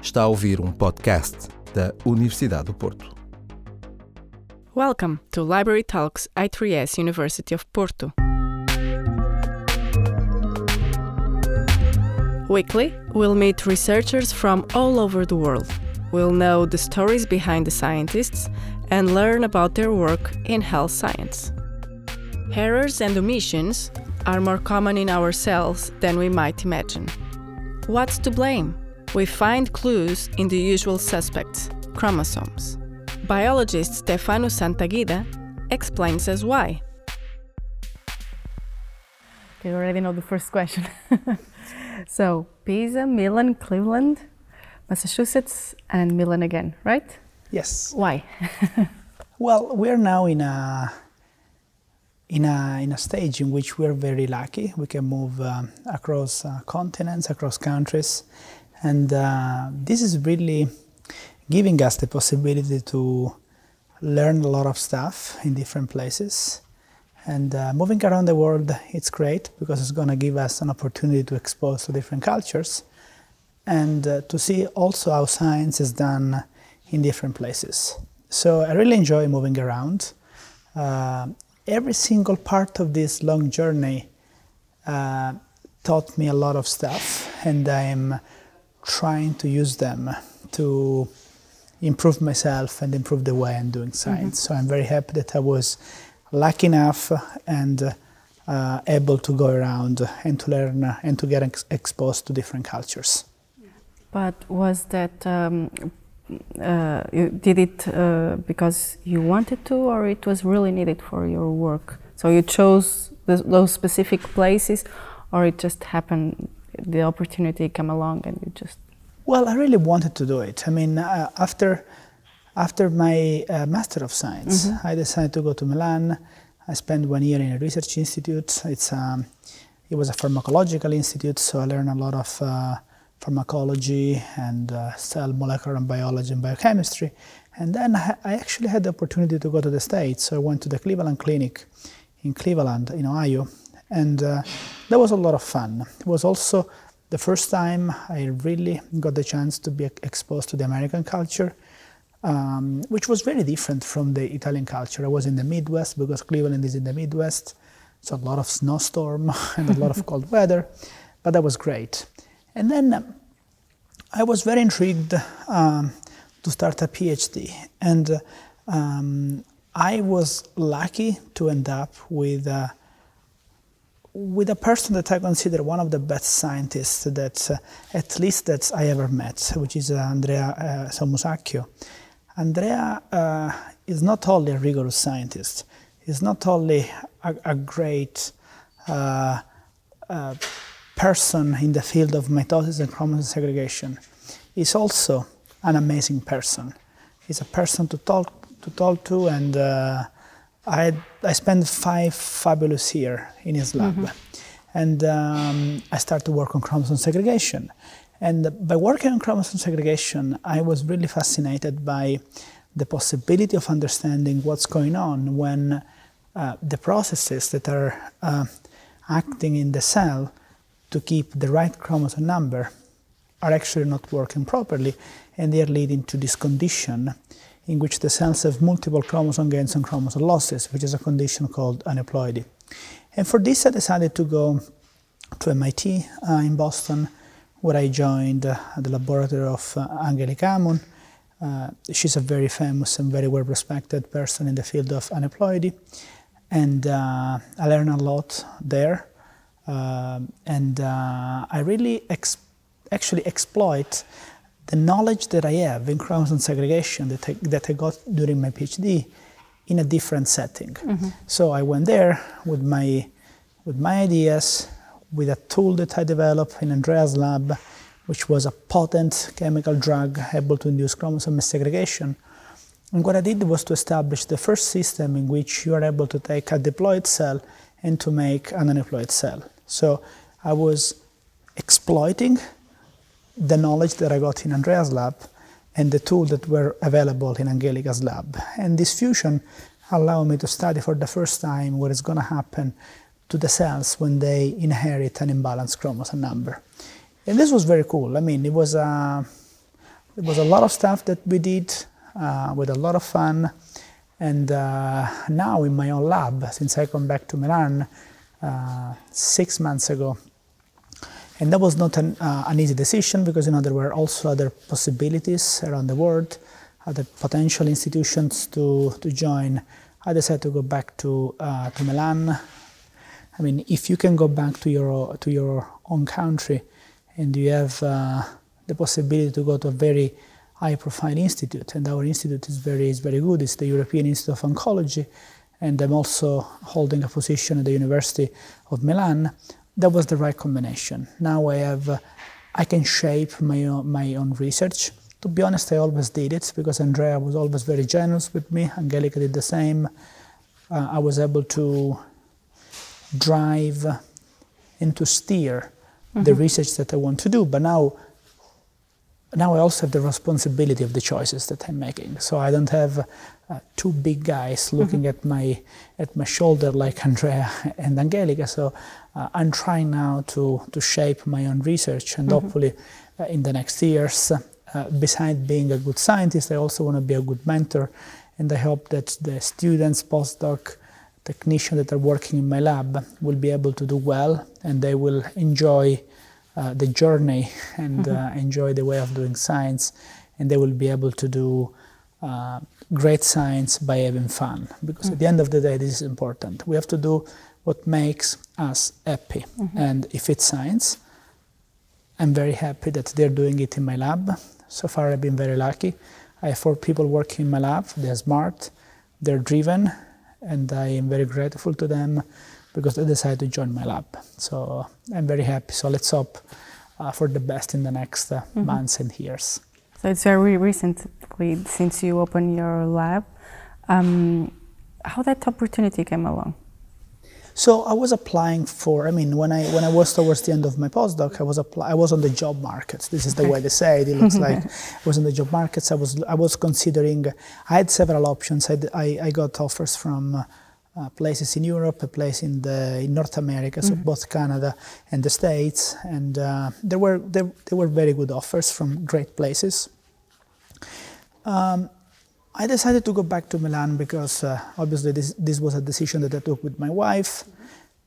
Está a ouvir um podcast da Universidade do Porto. Welcome to Library Talks I3S University of Porto. Weekly, we'll meet researchers from all over the world. We'll know the stories behind the scientists and learn about their work in health science. Errors and omissions are more common in our cells than we might imagine. What's to blame? We find clues in the usual suspects chromosomes. Biologist Stefano Santaguida explains us why. You already know the first question. so, Pisa, Milan, Cleveland, Massachusetts, and Milan again, right? Yes. Why? Well, we're now in a in a in a stage in which we're very lucky. We can move um, across uh, continents, across countries, and uh, this is really giving us the possibility to learn a lot of stuff in different places. And uh, moving around the world, it's great because it's going to give us an opportunity to expose to different cultures and uh, to see also how science is done in different places. So I really enjoy moving around. Uh, every single part of this long journey uh, taught me a lot of stuff, and I'm trying to use them to improve myself and improve the way I'm doing science. So I'm very happy that I was lucky enough and uh, able to go around and to learn and to get ex- exposed to different cultures. But was that, um, uh, you did it uh, because you wanted to, or it was really needed for your work? So you chose th- those specific places, or it just happened, the opportunity came along and you just. Well, I really wanted to do it. I mean, uh, after after my uh, Master of Science, I decided to go to Milan. I spent one year in a research institute. It's um, it was a pharmacological institute, so I learned a lot of uh, pharmacology and uh, cell molecular biology and biochemistry. And then I I actually had the opportunity to go to the States. So I went to the Cleveland Clinic in Cleveland, in Ohio, and uh, that was a lot of fun. It was also the first time I really got the chance to be exposed to the American culture, um, which was very different from the Italian culture. I was in the Midwest because Cleveland is in the Midwest, so a lot of snowstorm and a lot of cold weather, but that was great. And then um, I was very intrigued um, to start a PhD, and um, I was lucky to end up with. Uh, with a person that I consider one of the best scientists that, uh, at least that I ever met, which is uh, Andrea uh, Musacchio. Andrea uh, is not only a rigorous scientist, he's not only a, a great uh, person in the field of mitosis and chromosome segregation, he's also an amazing person. He's a person to talk to, talk to and I, I spent five fabulous years in his lab. And um, I started to work on chromosome segregation. And by working on chromosome segregation, I was really fascinated by the possibility of understanding what's going on when uh, the processes that are uh, acting in the cell to keep the right chromosome number are actually not working properly and they are leading to this condition in which the cells have multiple chromosome gains and chromosome losses, which is a condition called aneuploidy. And for this, I decided to go to MIT uh, in Boston, where I joined uh, the laboratory of uh, Angelika Amon. Uh, she's a very famous and very well respected person in the field of aneuploidy. And uh, I learned a lot there. Um, and uh, I really ex- actually exploit the knowledge that I have in chromosome segregation that I, that I got during my PhD in a different setting. Mm-hmm. So I went there with my with my ideas, with a tool that I developed in Andrea's lab, which was a potent chemical drug able to induce chromosome segregation. And what I did was to establish the first system in which you are able to take a diploid cell and to make an aneuploid cell. So I was exploiting the knowledge that I got in Andrea's lab and the tools that were available in Angelika's lab. And this fusion allowed me to study for the first time what is going to happen to the cells when they inherit an imbalanced chromosome number. And this was very cool. I mean, it was a, It was a lot of stuff that we did uh, with a lot of fun. And uh, now in my own lab, since I come back to Milan uh, six months ago, and that was not an, uh, an, easy decision because you know there were also other possibilities around the world, other potential institutions to, to join. I decided to go back to uh, to Milan. I mean, if you can go back to your to your own country, and you have uh, the possibility to go to a very high-profile institute, and our institute is very is very good. It's the European Institute of Oncology, and I'm also holding a position at the University of Milan that was the right combination. Now I have, uh, I can shape my own, my own research. To be honest, I always did it because Andrea was always very generous with me. Angelika did the same. Uh, I was able to drive and to steer mm-hmm. the research that I want to do. But now, now I also have the responsibility of the choices that I'm making. So I don't have uh, two big guys looking mm-hmm. at my at my shoulder like Andrea and Angelika. So uh, I'm trying now to to shape my own research, and mm-hmm. hopefully, uh, in the next years, uh, besides being a good scientist, I also want to be a good mentor, and I hope that the students, postdoc, technicians that are working in my lab will be able to do well, and they will enjoy. Uh, the journey and mm-hmm. Uh, enjoy the way of doing science, and they will be able to do uh, great science by having fun. Because mm-hmm. at the end of the day, this is important. We have to do what makes us happy. Mm-hmm. And if it's science, I'm very happy that they're doing it in my lab. So far, I've been very lucky. I have four people working in my lab. They're smart, they're driven, and I am very grateful to them because they decided to join my lab. So I'm very happy. So let's hope uh, for the best in the next uh, mm-hmm. months and years. So it's very recently since you opened your lab. Um, how that opportunity came along? So I was applying for. I mean, when I when I was towards the end of my postdoc, I was apply, I was on the job market. This is the way they say it. It looks like I was on the job markets. I was I was considering. I had several options. I I, I got offers from. Uh, places in Europe, a place in the in North America, so mm-hmm. both Canada and the States, and uh, there were there, there were very good offers from great places. Um, I decided to go back to Milan because uh, obviously this, this was a decision that I took with my wife,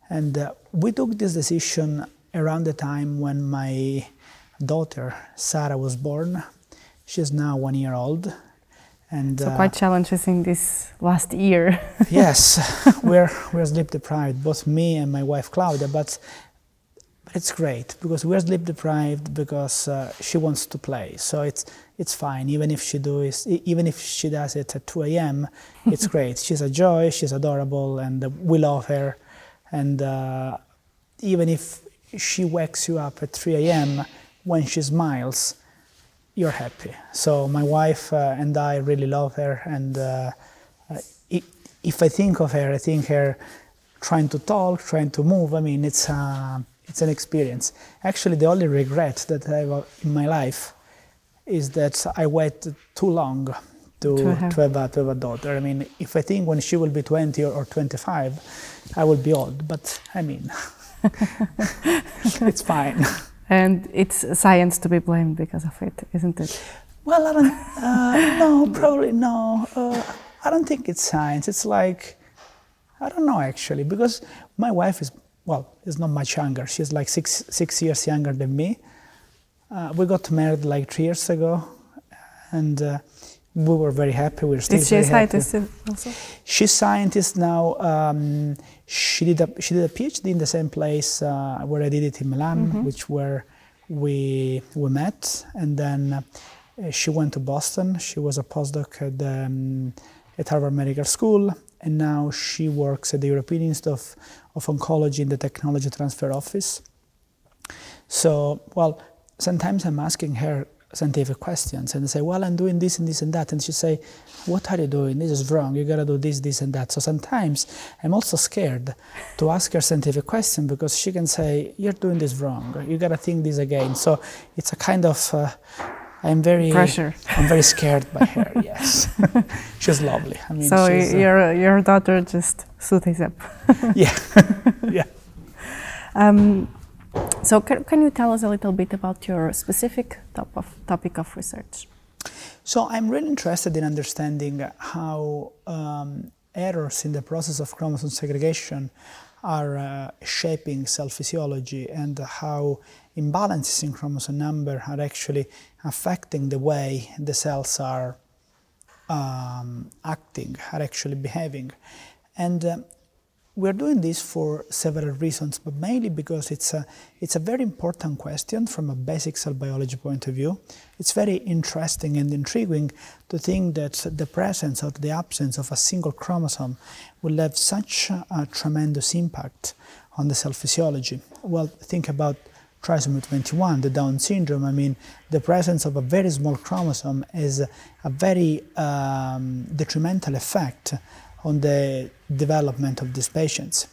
and uh, we took this decision around the time when my daughter Sarah was born. She's now one year old, and so uh, quite challenges in this last year. yes, we're we're sleep deprived, both me and my wife Claudia. But it's great because we're sleep deprived because uh, she wants to play. So it's it's fine even if she does even if she does it at 2 a.m. It's great. She's a joy. She's adorable, and uh, we love her. And uh, even if she wakes you up at 3 a.m. when she smiles you're happy. So my wife uh, and I really love her, and uh, uh if I think of her, I think her trying to talk, trying to move. I mean, it's uh, it's an experience. Actually, the only regret that I have in my life is that I waited too long to, to, have. To, have a, to have a daughter. I mean, if I think when she will be 20 or, or 25, I will be old. But I mean, it's fine and it's science to be blamed because of it, isn't it? Well, I don't. Uh, no, probably no. Uh, I don't think it's science. It's like I don't know actually because my wife is well, is not much younger. She's like six six years younger than me. Uh, we got married like three years ago, and uh, we were very happy. We're still. Is she a scientist also? She's scientist now. Um, she did a she did a PhD in the same place uh, where I did it in Milan, mm-hmm. which where we we met, and then uh, she went to Boston. She was a postdoc at um, at Harvard Medical School, and now she works at the European Institute of, of Oncology in the Technology Transfer Office. So, well, sometimes I'm asking her scientific questions and I say, well, I'm doing this and this and that. And she say, what are you doing? This is wrong. You got to do this, this and that. So sometimes I'm also scared to ask her scientific question because she can say, you're doing this wrong. You got to think this again. So it's a kind of, uh, I'm very pressure. I'm very scared by her. Yes, she's lovely. I mean, so your uh, your daughter just soothes up. yeah, yeah. Um, so can, can you tell us a little bit about your specific top of, topic of research? So I'm really interested in understanding how um, errors in the process of chromosome segregation are uh, shaping cell physiology and how imbalances in chromosome number are actually affecting the way the cells are um, acting, are actually behaving. And uh, we're doing this for several reasons, but mainly because it's a, it's a very important question from a basic cell biology point of view. It's very interesting and intriguing to think that the presence or the absence of a single chromosome will have such a tremendous impact on the cell physiology. Well, think about trisomy 21, the Down syndrome. I mean, the presence of a very small chromosome is a very um, detrimental effect on the development of these patients.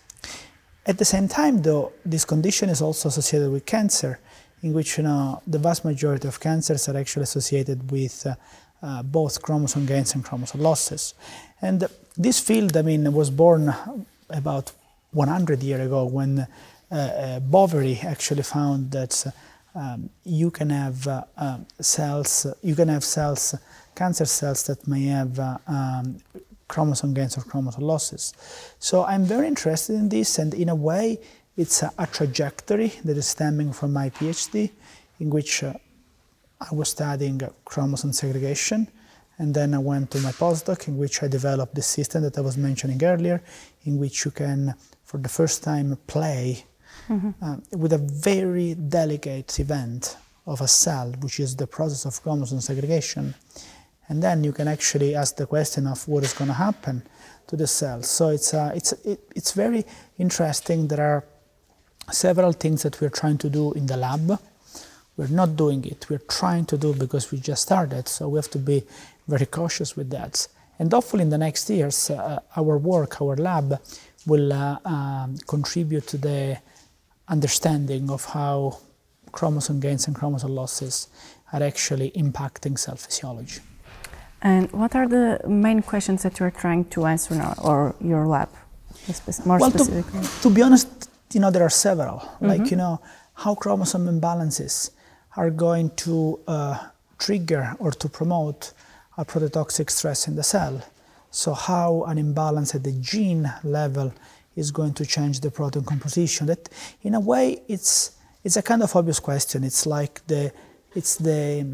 At the same time, though, this condition is also associated with cancer, in which you know, the vast majority of cancers are actually associated with uh, uh, both chromosome gains and chromosome losses. And this field, I mean, was born about 100 years ago when Boveri actually found that um, you can have uh, um, cells, you can have cells, cancer cells that may have uh, um, chromosome gains or chromosome losses. So I'm very interested in this, and in a way, it's a, a trajectory that is stemming from my PhD, in which uh, I was studying chromosome segregation, and then I went to my postdoc, in which I developed the system that I was mentioning earlier, in which you can, for the first time, play mm-hmm. uh, with a very delicate event of a cell, which is the process of chromosome segregation and then you can actually ask the question of what is going to happen to the cell. So it's uh, it's it, it's very interesting. There are several things that we're trying to do in the lab. We're not doing it. We're trying to do because we just started. So we have to be very cautious with that. And hopefully, in the next years, uh, our work, our lab, will uh, um, contribute to the understanding of how chromosome gains and chromosome losses are actually impacting cell physiology. And what are the main questions that you're trying to answer now, or your lab, more well, specifically? To, to, be honest, you know, there are several. Mm-hmm. Like, you know, how chromosome imbalances are going to uh, trigger or to promote a proteotoxic stress in the cell. So, how an imbalance at the gene level is going to change the protein composition. That, in a way, it's it's a kind of obvious question. It's like the it's the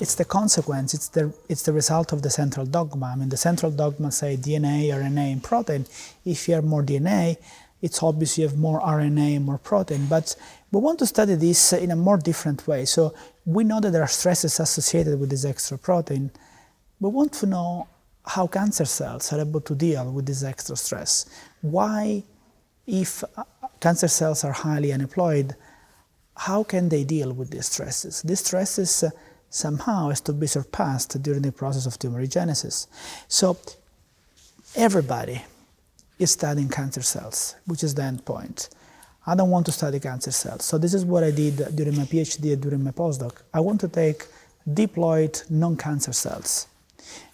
it's the consequence. It's the it's the result of the central dogma. I mean the central dogma say dna rna and protein. If you have more dna it's obvious you have more rna and more protein. But we want to study this in a more different way. So we know that there are stresses associated with this extra protein. We want to know how cancer cells are able to deal with this extra stress why if cancer cells are highly aneuploid how can they deal with these stresses? These stresses uh, somehow has to be surpassed during the process of tumorigenesis. So everybody is studying cancer cells, which is the end point. I don't want to study cancer cells. So this is what I did during my PhD and during my postdoc. I want to take diploid non-cancer cells.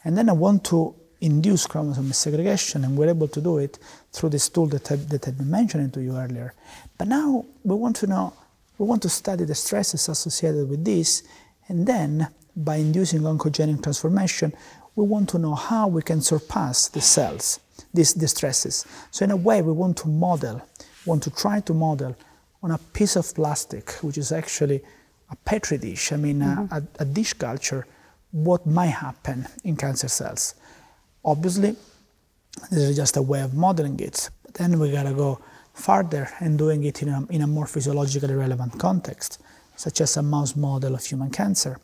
And then I want to induce chromosome segregation, and we're able to do it through this tool that, I, that I've been mentioning to you earlier. But now we want to know we want to study the stresses associated with this, and then by inducing oncogenic transformation, we want to know how we can surpass the cells, these, these stresses. So in a way, we want to model, want to try to model on a piece of plastic, which is actually a petri dish, I mean mm-hmm. a, a dish culture, what might happen in cancer cells. Obviously, this is just a way of modeling it. But then we gotta go further and doing it in a, in a more physiologically relevant context, such as a mouse model of human cancer,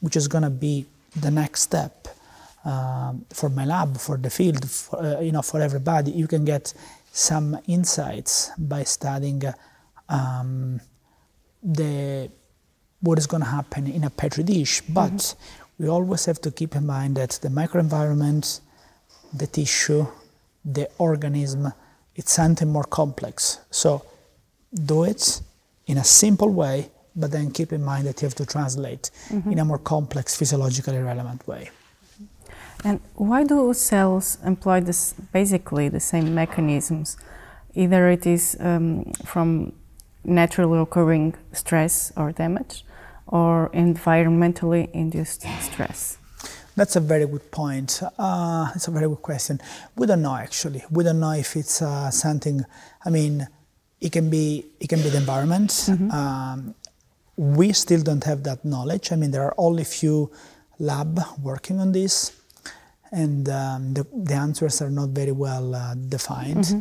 which is going to be the next step uh, for my lab, for the field, for, uh, you know, for everybody. You can get some insights by studying um, the what is going to happen in a petri dish, but mm-hmm. we always have to keep in mind that the microenvironment, the tissue, the organism it's something more complex. So do it in a simple way, but then keep in mind that you have to translate mm-hmm. in a more complex, physiologically relevant way. And why do cells employ this basically the same mechanisms? Either it is um, from naturally occurring stress or damage, or environmentally induced stress. That's a very good point. Uh, it's a very good question. We don't know actually. We don't know if it's uh, something. I mean, it can be it can be the environment. Mm-hmm. Um, we still don't have that knowledge. I mean, there are only few lab working on this, and um, the, the, answers are not very well uh, defined. Mm-hmm.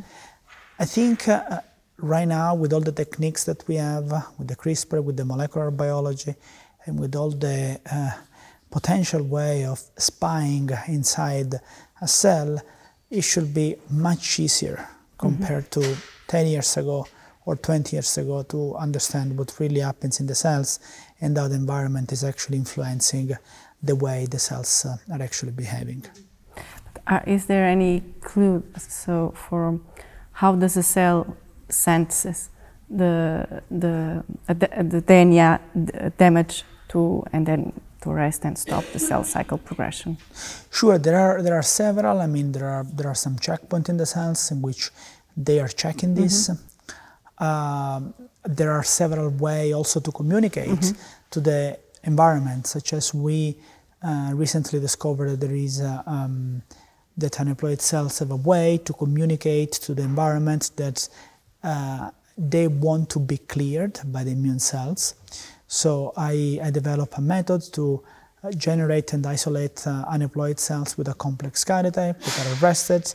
I think uh, right now, with all the techniques that we have, with the CRISPR, with the molecular biology, and with all the uh, potential way of spying inside a cell, it should be much easier compared mm-hmm. to 10 years ago or 20 years ago to understand what really happens in the cells and how the environment is actually influencing the way the cells uh, are actually behaving. Uh, is there any clue so for how does a cell senses the the the DNA damage to and then to rest and stop the cell cycle progression? Sure, there are there are several. I mean, there are there are some checkpoints in the cells in which they are checking this. Mm-hmm. Um, there are several ways also to communicate mm-hmm. to the environment, such as we uh, recently discovered that there is a, um, that aneuploid cells have a way to communicate to the environment that uh, they want to be cleared by the immune cells. So I, I developed a method to uh, generate and isolate uh, aneuploid cells with a complex karyotype that are arrested.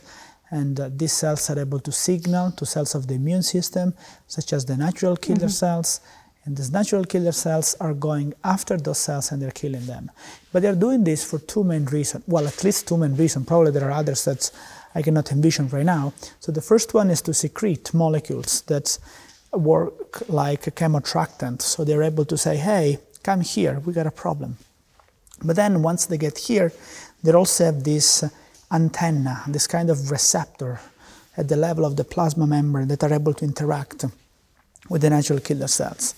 And uh, these cells are able to signal to cells of the immune system, such as the natural killer mm-hmm. cells. And these natural killer cells are going after those cells and they're killing them. But they're doing this for two main reasons. Well, at least two main reasons. Probably there are others that I cannot envision right now. So the first one is to secrete molecules that work like a chemoattractant. So they're able to say, hey, come here, we got a problem. But then once they get here, they also have this antenna, this kind of receptor at the level of the plasma membrane that are able to interact with the natural killer cells.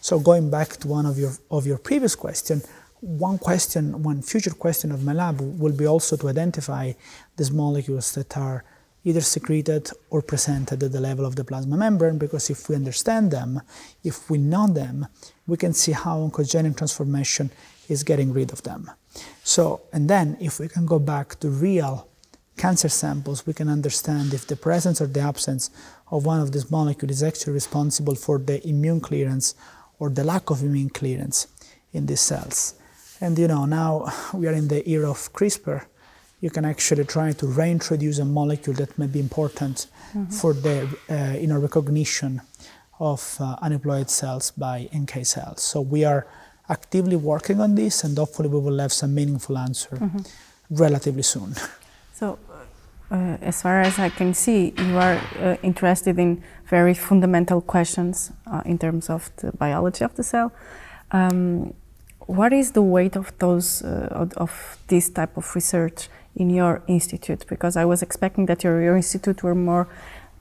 So going back to one of your of your previous question, one question, one future question of my lab will be also to identify these molecules that are either secreted or presented at the level of the plasma membrane because if we understand them, if we know them, we can see how oncogenic transformation is getting rid of them. So, and then if we can go back to real cancer samples, we can understand if the presence or the absence of one of these molecules is actually responsible for the immune clearance or the lack of immune clearance in these cells. And you know, now we are in the era of CRISPR, you can actually try to reintroduce a molecule that may be important mm-hmm. for the uh, you know, recognition of uh, aneuploid cells by NK cells. So we are actively working on this, and hopefully we will have some meaningful answer mm-hmm. relatively soon. So, uh, as far as I can see, you are uh, interested in very fundamental questions uh, in terms of the biology of the cell. Um, what is the weight of those uh, of this type of research in your institute? Because I was expecting that your, your institute were more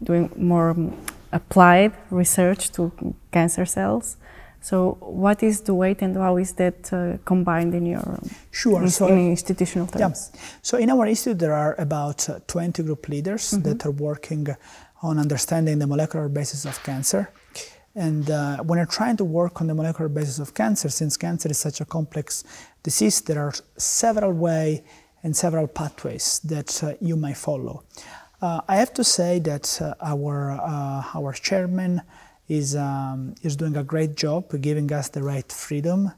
doing more um, applied research to cancer cells. So, what is the weight and how is that uh, combined in your sure. In, so, in institutional terms? Yeah. So, in our institute, there are about uh, 20 group leaders mm-hmm. that are working on understanding the molecular basis of cancer. And uh, when you're trying to work on the molecular basis of cancer, since cancer is such a complex disease, there are several ways and several pathways that uh, you may follow. Uh, I have to say that uh, our uh, our chairman is um, is doing a great job giving us the right freedom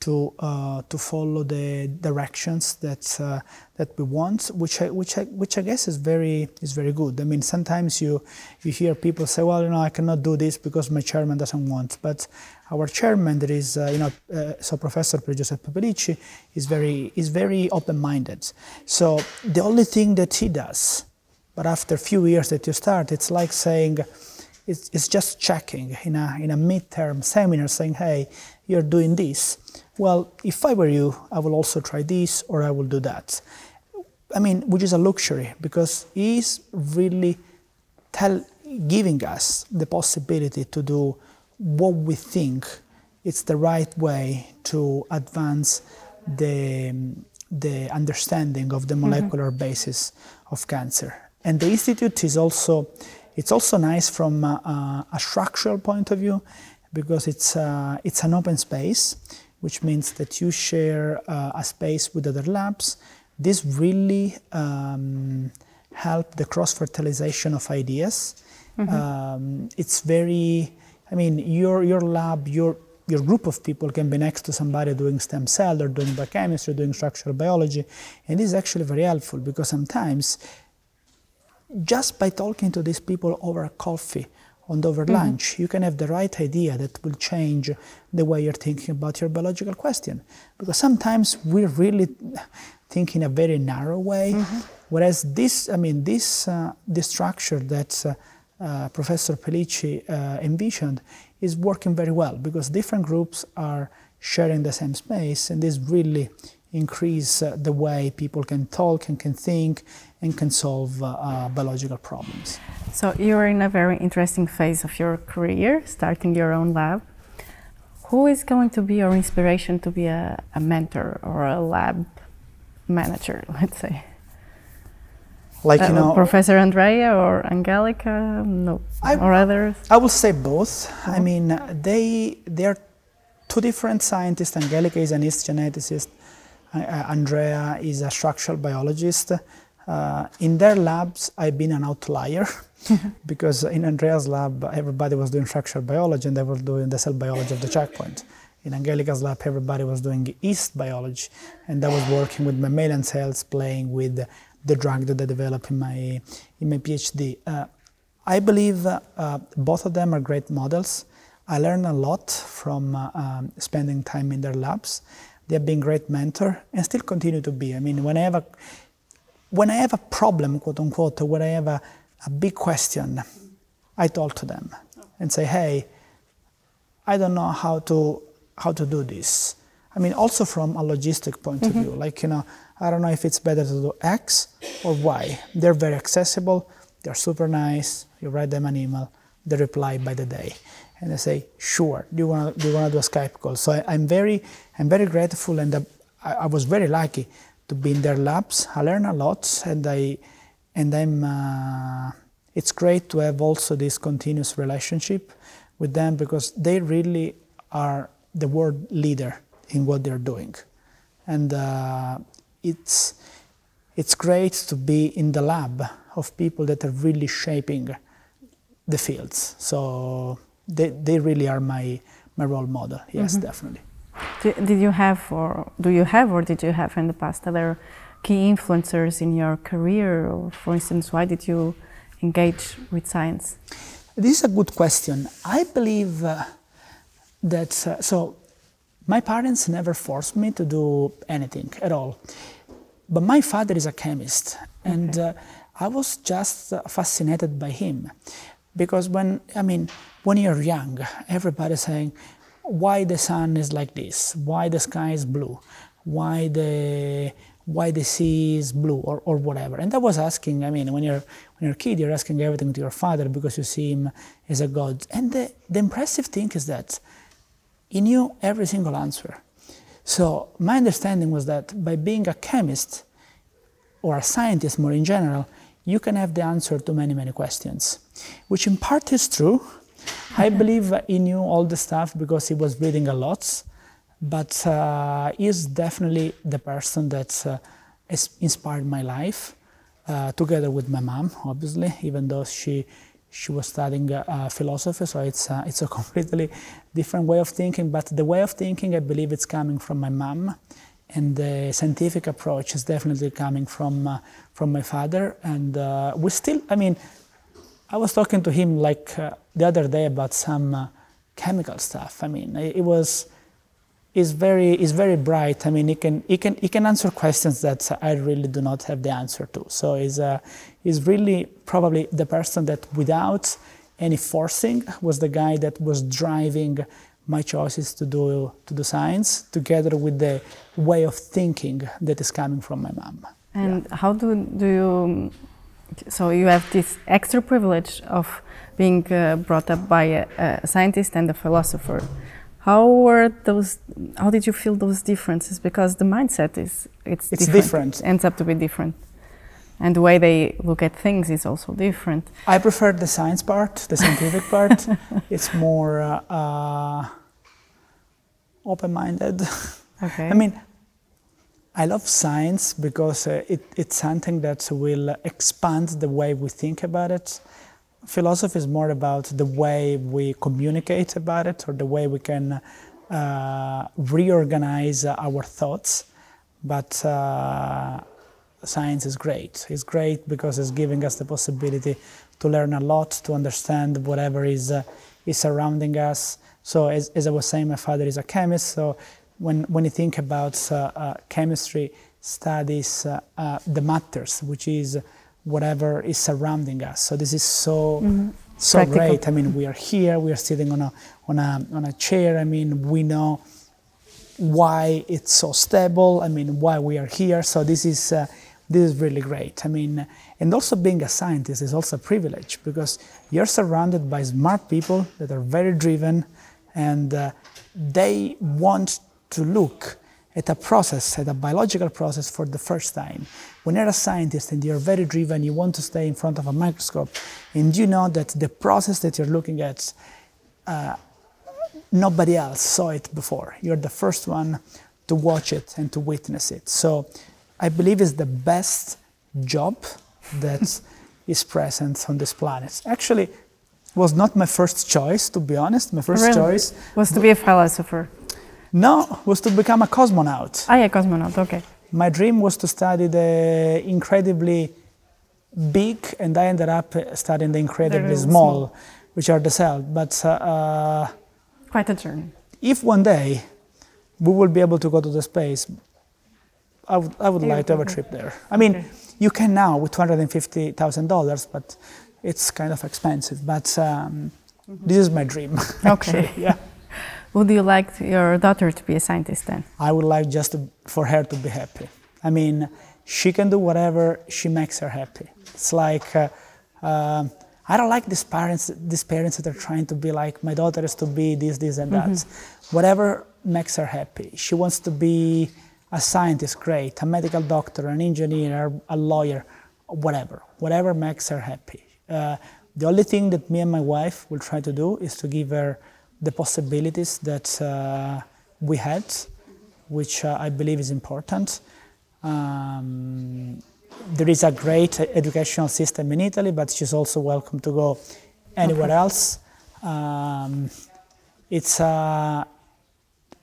to uh, to follow the directions that uh, that we want, which I, which I, which I guess is very is very good. I mean, sometimes you you hear people say, well, you know, I cannot do this because my chairman doesn't want. But our chairman, there is, uh, you know, uh, so Professor Giuseppe Pelicci is very is very open-minded. So the only thing that he does, but after a few years that you start, it's like saying. It's, it's just checking in a, in a midterm seminar saying, hey, you're doing this well, if I were you, I will also try this or I will do that. I mean, which is a luxury because he's really tell, giving us the possibility to do what we think it's the right way to advance the, the understanding of the mm-hmm. molecular mm-hmm. basis of cancer. And the institute is also it's also nice from a, a structural point of view because it's uh, it's an open space which means that you share uh, a space with other labs. This really um, help the cross fertilization of ideas. Mm-hmm. Um, it's very, I mean, your your lab, your your group of people can be next to somebody doing stem cell or doing biochemistry, doing structural biology, and this is actually very helpful because sometimes just by talking to these people over coffee and over mm-hmm. lunch, you can have the right idea that will change the way you're thinking about your biological question. Because sometimes we're really thinking in a very narrow way, mm-hmm. whereas this, I mean, this uh, this structure that uh, uh, Professor Pelicci uh, envisioned is working very well because different groups are sharing the same space, and this really increase uh, the way people can talk and can think and can solve uh, uh, biological problems. So you're in a very interesting phase of your career, starting your own lab. Who is going to be your inspiration to be a, a mentor or a lab manager, let's say? Like you uh, know, Professor Andrea or Angelika, no, I, or others. I will say both. I mean, they they are two different scientists. Angelika is an yeast geneticist. Uh, Andrea is a structural biologist. Uh, in their labs, I've been an outlier because in Andrea's lab, everybody was doing structural biology and they were doing the cell biology of the checkpoint. In Angelika's lab, everybody was doing yeast biology, and I was working with mammalian cells, playing with the drug that I developed in my in my PhD. Uh, I believe uh, both of them are great models. I learned a lot from uh, um, spending time in their labs. They have been great mentor and still continue to be. I mean, when I have a when I have a problem, quote unquote, or when I have a, a big question, I talk to them and say, hey, I don't know how to how to do this. I mean, also from a logistic point mm-hmm. of view, like you know, I don't know if it's better to do X or Y. They're very accessible. They're super nice. You write them an email, they reply by the day, and they say, "Sure, do you want do to do a Skype call?" So I, am very I'm very grateful, and I, I was very lucky to be in their labs. I learn a lot, and I and I'm. Uh, it's great to have also this continuous relationship with them because they really are the world leader in what they're doing, and uh, it's it's great to be in the lab of people that are really shaping the fields. So they, they really are my my role model. Yes, mm-hmm. definitely. Did you have, or do you have, or did you have in the past other key influencers in your career? Or for instance, why did you engage with science? This is a good question. I believe uh, that, uh, so my parents never forced me to do anything at all. But my father is a chemist, and okay. uh, I was just uh, fascinated by him. Because when, I mean, when you're young, everybody's saying, why the sun is like this, why the sky is blue, why the why the sea is blue or, or whatever. And I was asking, I mean, when you're when you're a kid, you're asking everything to your father because you see him as a god. And the, the impressive thing is that he knew every single answer. So my understanding was that by being a chemist or a scientist more in general, you can have the answer to many, many questions, which in part is true, I believe he knew all the stuff because he was reading a lot, but uh, is definitely the person that uh, has inspired my life, uh, together with my mom, obviously, even though she she was studying uh, philosophy, so it's uh, it's a completely different way of thinking. But the way of thinking, I believe, it's coming from my mom, and the scientific approach is definitely coming from uh, from my father. And uh, we still, I mean, I was talking to him like uh, the other day about some uh, chemical stuff. I mean, it, was is very is very bright. I mean, he can he can he can answer questions that I really do not have the answer to. So he's uh, he's really probably the person that without any forcing was the guy that was driving my choices to do to do science together with the way of thinking that is coming from my mom. And yeah. how do do you so you have this extra privilege of being uh, brought up by a, a, scientist and a philosopher. How were those? How did you feel those differences? Because the mindset is it's, it's different. different. ends up to be different, and the way they look at things is also different. I prefer the science part, the scientific part. It's more. Uh, uh, open-minded. Okay. I mean, I love science because uh, it, it's something that will expand the way we think about it. Philosophy is more about the way we communicate about it or the way we can uh, reorganize our thoughts. But uh, science is great. It's great because it's giving us the possibility to learn a lot, to understand whatever is, uh, is surrounding us. So, as, as I was saying, my father is a chemist. So, when, when you think about uh, uh, chemistry, studies uh, uh, the matters, which is whatever is surrounding us. So, this is so. So Practical. great. I mean, we are here. We are sitting on a on a on a chair. I mean, we know why it's so stable. I mean, why we are here. So this is uh, this is really great. I mean, and also being a scientist is also a privilege because you're surrounded by smart people that are very driven, and uh, they want to look at a process, at a biological process for the first time. When you're a scientist and you're very driven, you want to stay in front of a microscope, and you know that the process that you're looking at nobody else saw it before. You're the first one to watch it and to witness it. So I believe it's the best job that is present on this planet. Actually, was not my first choice, to be honest. My first Really? choice, Was to be a philosopher. no, was to become a cosmonaut. Ah, yeah, cosmonaut. Okay. My dream was to study the incredibly big, and I ended up studying the incredibly Very small, small. which are the cells. But uh, uh, Quite a journey. if one day we will be able to go to the space, I would, I would Yeah, like to have a trip there. I mean, Okay. you can now with $250,000, but it's kind of expensive. But um, this is my dream. Mm-hmm. Okay. actually, yeah. Would you like your daughter to be a scientist then? I would like just to, for her to be happy. I mean, she can do whatever she makes her happy. It's like uh, um I don't like these parents, these parents that are trying to be like my daughter is to be this, this, and that. Whatever makes her happy. She wants to be a scientist, great. A medical doctor, an engineer, a lawyer, whatever. Whatever makes her happy. Uh, the only thing that me and my wife will try to do is to give her the possibilities that uh, we had, which uh, I believe is important. Um, there is a great educational system in Italy, but she's also welcome to go anywhere else. Um, it's, uh,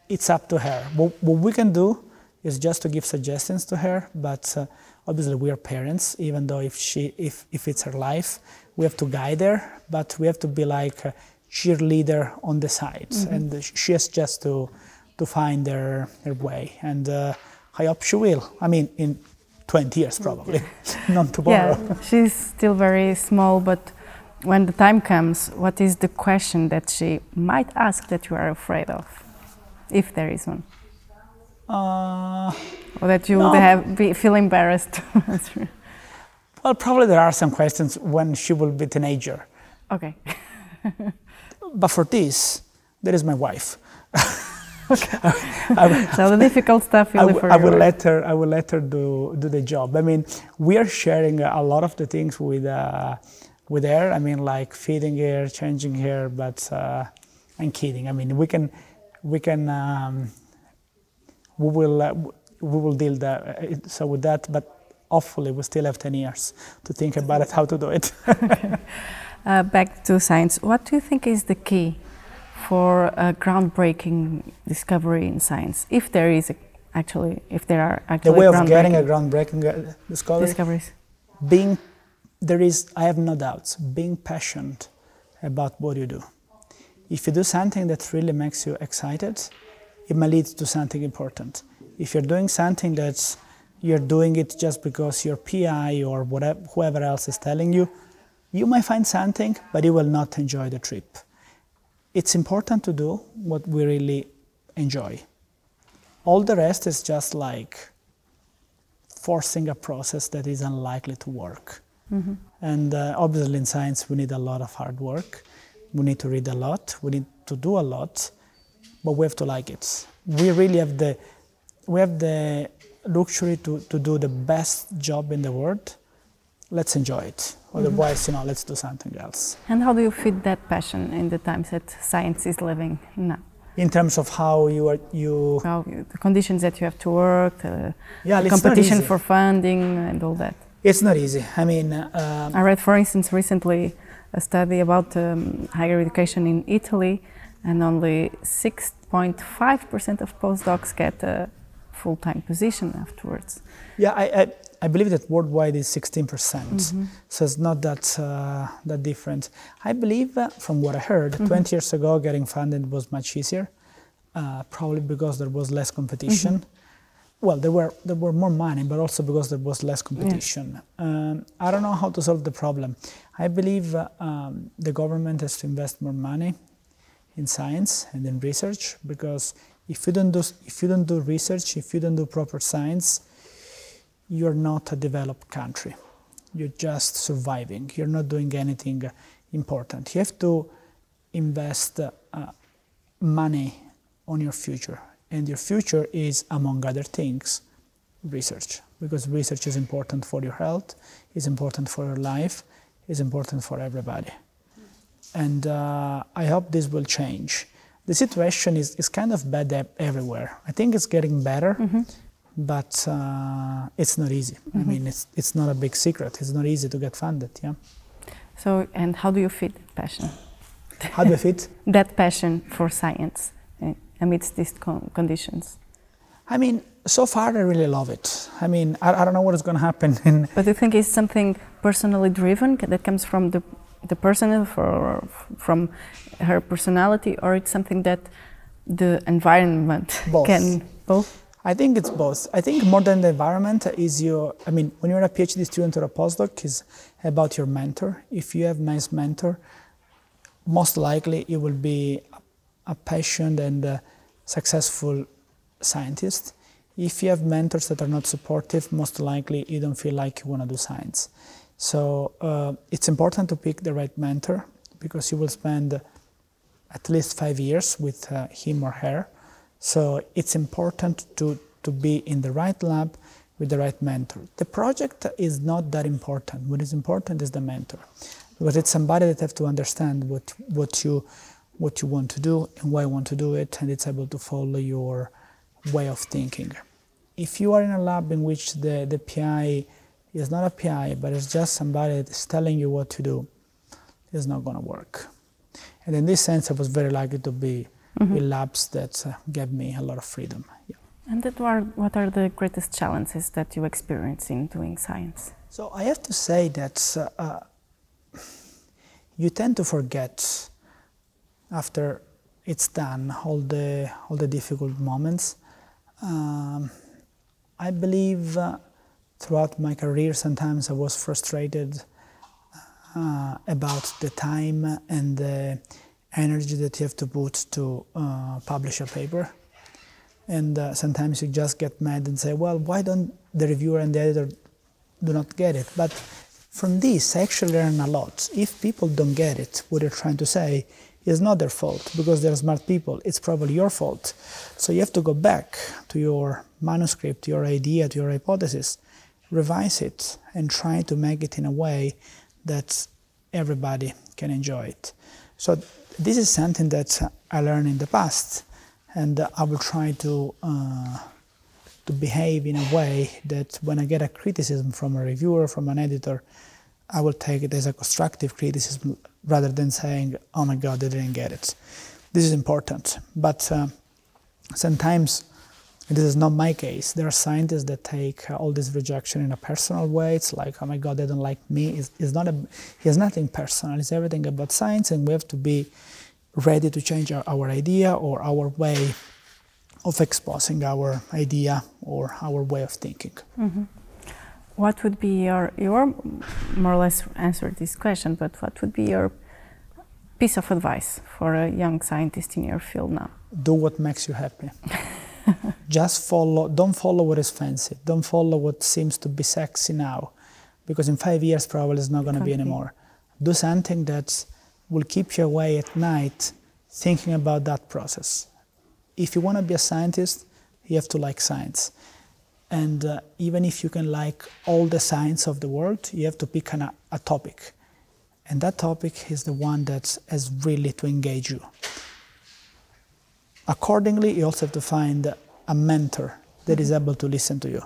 it's up to her. What, what we can do is just to give suggestions to her, but uh, obviously we are parents, even though if, she, if, if it's her life, we have to guide her, but we have to be like a cheerleader on the sides. And she has just to, to find her, her way. And uh, I hope she will. I mean, in 20 years probably, not tomorrow. Yeah, she's still very small, but when the time comes, what is the question that she might ask that you are afraid of, if there is one, Uh, or that you No. would have be, feel embarrassed? well, probably there are some questions when she will be teenager. okay. But for this, there is my wife. I, will- So the difficult stuff I leave will- for I will let her. I will let her do do the job. I mean, we are sharing a lot of the things with uh, with her. I mean, like feeding her, changing her. But uh, I'm kidding. I mean, we can we can um, we will uh, we will deal that so with that. But hopefully, we still have ten years to think about it, how to do it. Uh, back to science. What do you think is the key for a groundbreaking discovery in science, if there is a, actually, if there are actually the way of getting a groundbreaking groundbreaking uh, discovery. discoveries? being there is i have no doubts being passionate about what you do if you do something that really makes you excited it may lead to something important if you're doing something that's you're doing it just because your pi or whatever whoever else is telling you you might find something but you will not enjoy the trip it's important to do what we really enjoy all the rest is just like forcing a process that is unlikely to work. And uh, obviously, in science, we need a lot of hard work. We need to read a lot. We need to do a lot, but we have to like it. We really have the we have the luxury to, to do the best job in the world. Let's enjoy it. Otherwise, you know, let's do something else. And how do you feed that passion in the times that science is living now? in terms of how you are you How the conditions that you have to work, uh, yeah the competition for funding, and all that. it's not easy i mean um, I read, for instance, recently a study about um, higher education in Italy, and only 6.5% of postdocs get a full time position afterwards. yeah I, I i believe that worldwide is 16%. So it's not that uh, that different. I believe uh, from what i heard 20 years ago getting funded was much easier uh, probably because there was less competition. Well there were there were more money but also because there was less competition. Um, i don't know how to solve the problem. I believe uh, um, the government has to invest more money in science and in research because if you don't do if you don't do research if you don't do proper science you're not a developed country. You're just surviving. You're not doing anything important. You have to invest uh, money on your future. And your future is among other things research because research is important for your health is important for your life is important for everybody and uh, I hope this will change. The situation is, is kind of bad everywhere. I think it's getting better, but uh, it's not easy. I mean, it's, it's not a big secret. It's not easy to get funded. Yeah. So, and how do you fit that passion? How do I fit? That passion for science uh, amidst these con- conditions. I mean, so far I really love it. I mean, I, I don't know what is going to happen in But do you think it's something personally driven that comes from the the person for, from her personality, or it's something that the environment Both. can both? I think it's both. I think more than the environment is your. I mean, when you're a PhD student or a postdoc, is about your mentor. If you have nice mentor, most likely you will be a patient and uh successful scientist. If you have mentors that are not supportive, most likely you don't feel like you want to do science. So uh, it's important to pick the right mentor because you will spend at least five years with uh, him or her. So it's important to, to be in the right lab with the right mentor. The project is not that important. What is important is the mentor, because it's somebody that have to understand what what you what you want to do and why you want to do it, and it's able to follow your way of thinking. If you are in a lab in which the, the PI is not a PI, but it's just somebody that is telling you what to do, it's not going to work. And in this sense, I was very lucky to be in labs that uh, gave me a lot of freedom. Yeah. And that what are the greatest challenges that you experience in doing science? So I have to say that uh, uh, you tend to forget after it's done all the all the difficult moments. Um, I believe uh, throughout my career sometimes I was frustrated uh, about the time and the energy that you have to put to uh, publish a paper. And uh, sometimes you just get mad and say, well, why don't the reviewer and the editor do not get it? But from this, I actually learn a lot. If people don't get it, what you're trying to say is not their fault because they're smart people. It's probably your fault. So you have to go back to your manuscript, your idea, to your hypothesis, revise it, and try to make it in a way that everybody can enjoy it. So this is something that I learned in the past, and I will try to uh, to behave in a way that when I get a criticism from a reviewer, from an editor, I will take it as a constructive criticism rather than saying, "Oh my God, they didn't get it." This is important, but uh, sometimes this is not my case. There are scientists that take uh, all this rejection in a personal way. It's like, "Oh my God, they don't like me." It's, it's not a, it's nothing personal. It's everything about science, and we have to be ready to change our, our idea or our way of exposing our idea or our way of thinking. What would be your, your more or less answered this question, but what would be your piece of advice for a young scientist in your field now? Do what makes you happy. Just follow, don't follow what is fancy. Don't follow what seems to be sexy now, because in five years probably it's not going to be anymore. Do something that will keep you away at night thinking about that process. If you want to be a scientist, you have to like science. And uh, even if you can like all the science of the world, you have to pick an, a topic. And that topic is the one that has really to engage you. Accordingly, you also have to find a mentor that is able to listen to you.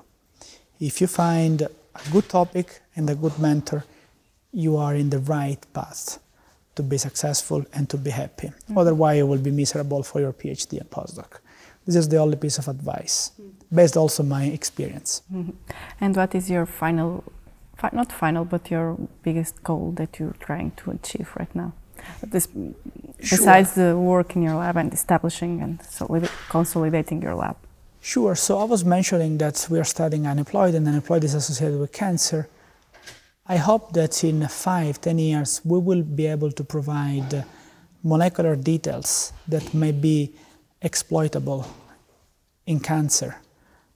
If you find a good topic and a good mentor, you are in the right path to be successful and to be happy. Mm-hmm. Otherwise, you will be miserable for your PhD and postdoc. This is the only piece of advice, mm-hmm. based also on my experience. Mm-hmm. And what is your final, not final, but your biggest goal that you're trying to achieve right now? This, besides the work in your lab and establishing and consolidating your lab. Sure. So I was mentioning that we are studying aneuploidy, and aneuploidy is associated with cancer. I hope that in five, ten years, we will be able to provide molecular details that may be exploitable in cancer,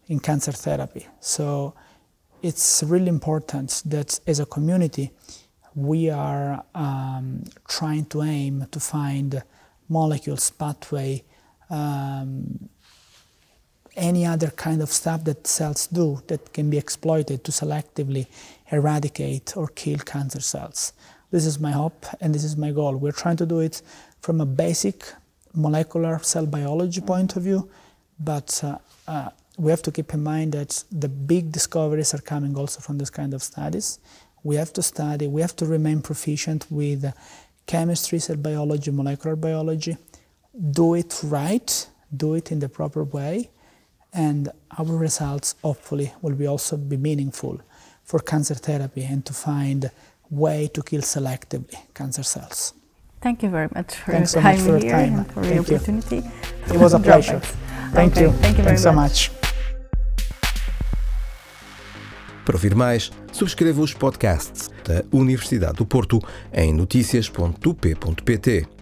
in cancer therapy. So it's really important that as a community, we are um, trying to aim to find molecules, pathway, um, any other kind of stuff that cells do that can be exploited to selectively eradicate or kill cancer cells. This is my hope and this is my goal. We're trying to do it from a basic molecular cell biology point of view, but uh, uh, we have to keep in mind that the big discoveries are coming also from this kind of studies. We have to study, we have to remain proficient with chemistry, cell biology, molecular biology, do it right, do it in the proper way, and our results hopefully will be also be meaningful for cancer therapy and to find way to kill selectively cancer cells. Thank you very much for Thanks your time so much for here time. and for Thank the opportunity. You. It was a pleasure. Thank okay. you. Thank you very Thanks much. so much. Para ouvir mais, subscreva os podcasts da Universidade do Porto em notícias.up.pt.